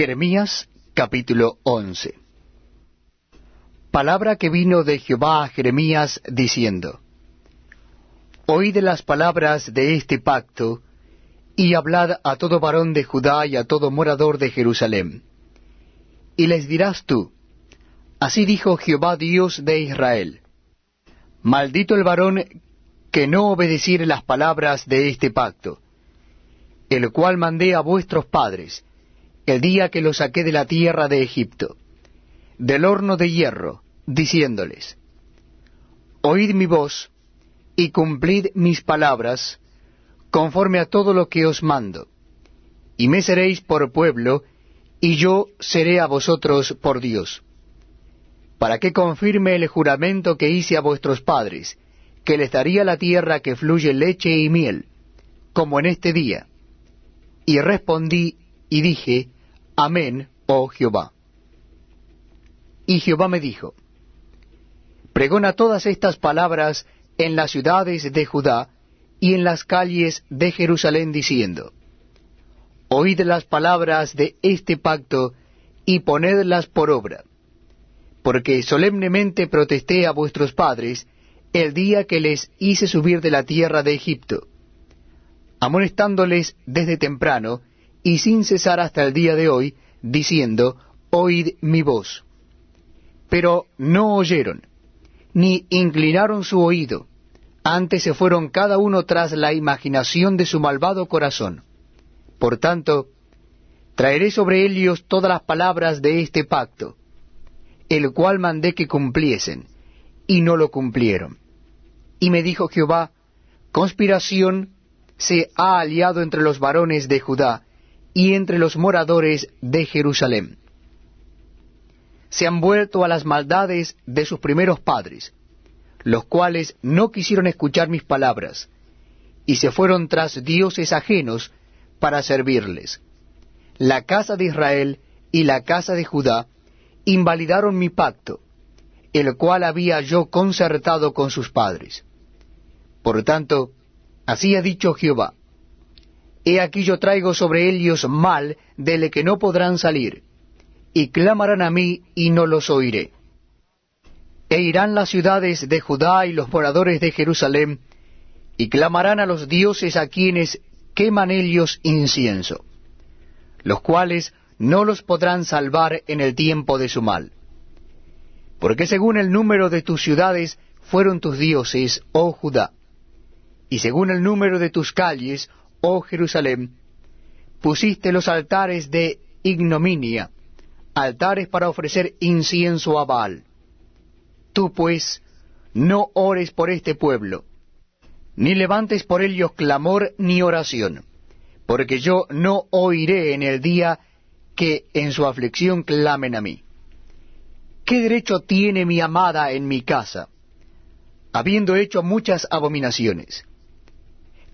Jeremías capítulo 11 Palabra que vino de Jehová a Jeremías diciendo, Oíd las palabras de este pacto, y hablad a todo varón de Judá y a todo morador de Jerusalén. Y les dirás tú, Así dijo Jehová Dios de Israel, Maldito el varón que no obedeciere las palabras de este pacto, el cual mandé a vuestros padres, el día que los saqué de la tierra de Egipto, del horno de hierro, diciéndoles, Oíd mi voz, y cumplid mis palabras, conforme a todo lo que os mando, y me seréis por pueblo, y yo seré a vosotros por Dios, para que confirme el juramento que hice a vuestros padres, que les daría la tierra que fluye leche y miel, como en este día. Y respondí y dije, Amén, oh Jehová. Y Jehová me dijo, Pregona todas estas palabras en las ciudades de Judá y en las calles de Jerusalén, diciendo, Oíd las palabras de este pacto y ponedlas por obra, porque solemnemente protesté a vuestros padres el día que les hice subir de la tierra de Egipto, amonestándoles desde temprano y sin cesar hasta el día de hoy, diciendo, Oíd mi voz. Pero no oyeron, ni inclinaron su oído, antes se fueron cada uno tras la imaginación de su malvado corazón. Por tanto, traeré sobre ellos todas las palabras de este pacto, el cual mandé que cumpliesen, y no lo cumplieron. Y me dijo Jehová, conspiración se ha aliado entre los varones de Judá y entre los moradores de Jerusalén. Se han vuelto a las maldades de sus primeros padres, los cuales no quisieron escuchar mis palabras, y se fueron tras dioses ajenos para servirles. La casa de Israel y la casa de Judá invalidaron mi pacto, el cual había yo concertado con sus padres. Por tanto, así ha dicho Jehová, He aquí yo traigo sobre ellos mal del que no podrán salir, y clamarán a mí y no los oiré. E irán las ciudades de Judá y los moradores de Jerusalén, y clamarán a los dioses a quienes queman ellos incienso, los cuales no los podrán salvar en el tiempo de su mal. Porque según el número de tus ciudades fueron tus dioses, oh Judá, y según el número de tus calles, oh Jerusalén, pusiste los altares de ignominia, altares para ofrecer incienso a Baal. Tú pues, no ores por este pueblo, ni levantes por ellos clamor ni oración, porque yo no oiré en el día que en su aflicción clamen a mí. ¿Qué derecho tiene mi amada en mi casa, habiendo hecho muchas abominaciones?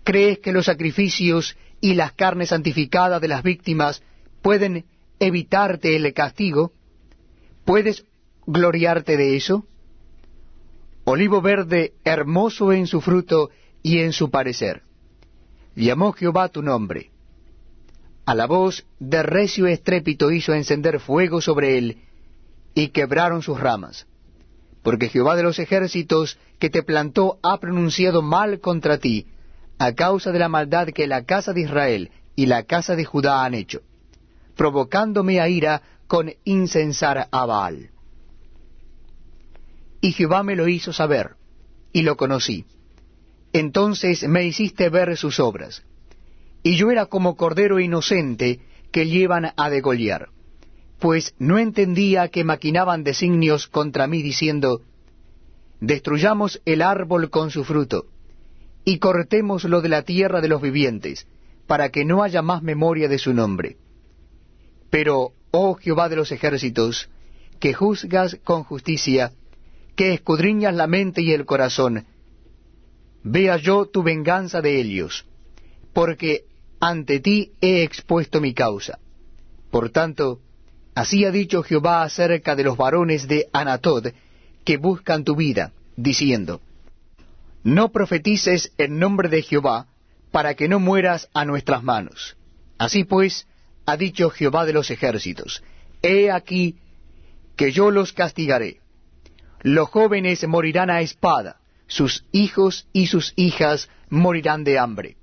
¿Crees que los sacrificios y las carnes santificadas de las víctimas pueden evitarte el castigo? ¿Puedes gloriarte de eso? Olivo verde, hermoso en su fruto y en su parecer. Llamó Jehová tu nombre. A la voz de recio estrépito hizo encender fuego sobre él, y quebraron sus ramas. Porque Jehová de los ejércitos que te plantó ha pronunciado mal contra ti, a causa de la maldad que la casa de Israel y la casa de Judá han hecho, provocándome a ira con incensar a Baal. Y Jehová me lo hizo saber, y lo conocí. Entonces me hiciste ver sus obras, y yo era como cordero inocente que llevan a degollar, pues no entendía que maquinaban designios contra mí diciendo, Destruyamos el árbol con su fruto, y cortémoslo de la tierra de los vivientes, para que no haya más memoria de su nombre. Pero, oh Jehová de los ejércitos, que juzgas con justicia, que escudriñas la mente y el corazón, vea yo tu venganza de ellos, porque ante ti he expuesto mi causa. Por tanto, así ha dicho Jehová acerca de los varones de Anatod, que buscan tu vida, diciendo, no profetices en nombre de Jehová, para que no mueras a nuestras manos. Así pues, ha dicho Jehová de los ejércitos, He aquí que yo los castigaré. Los jóvenes morirán a espada, sus hijos y sus hijas morirán de hambre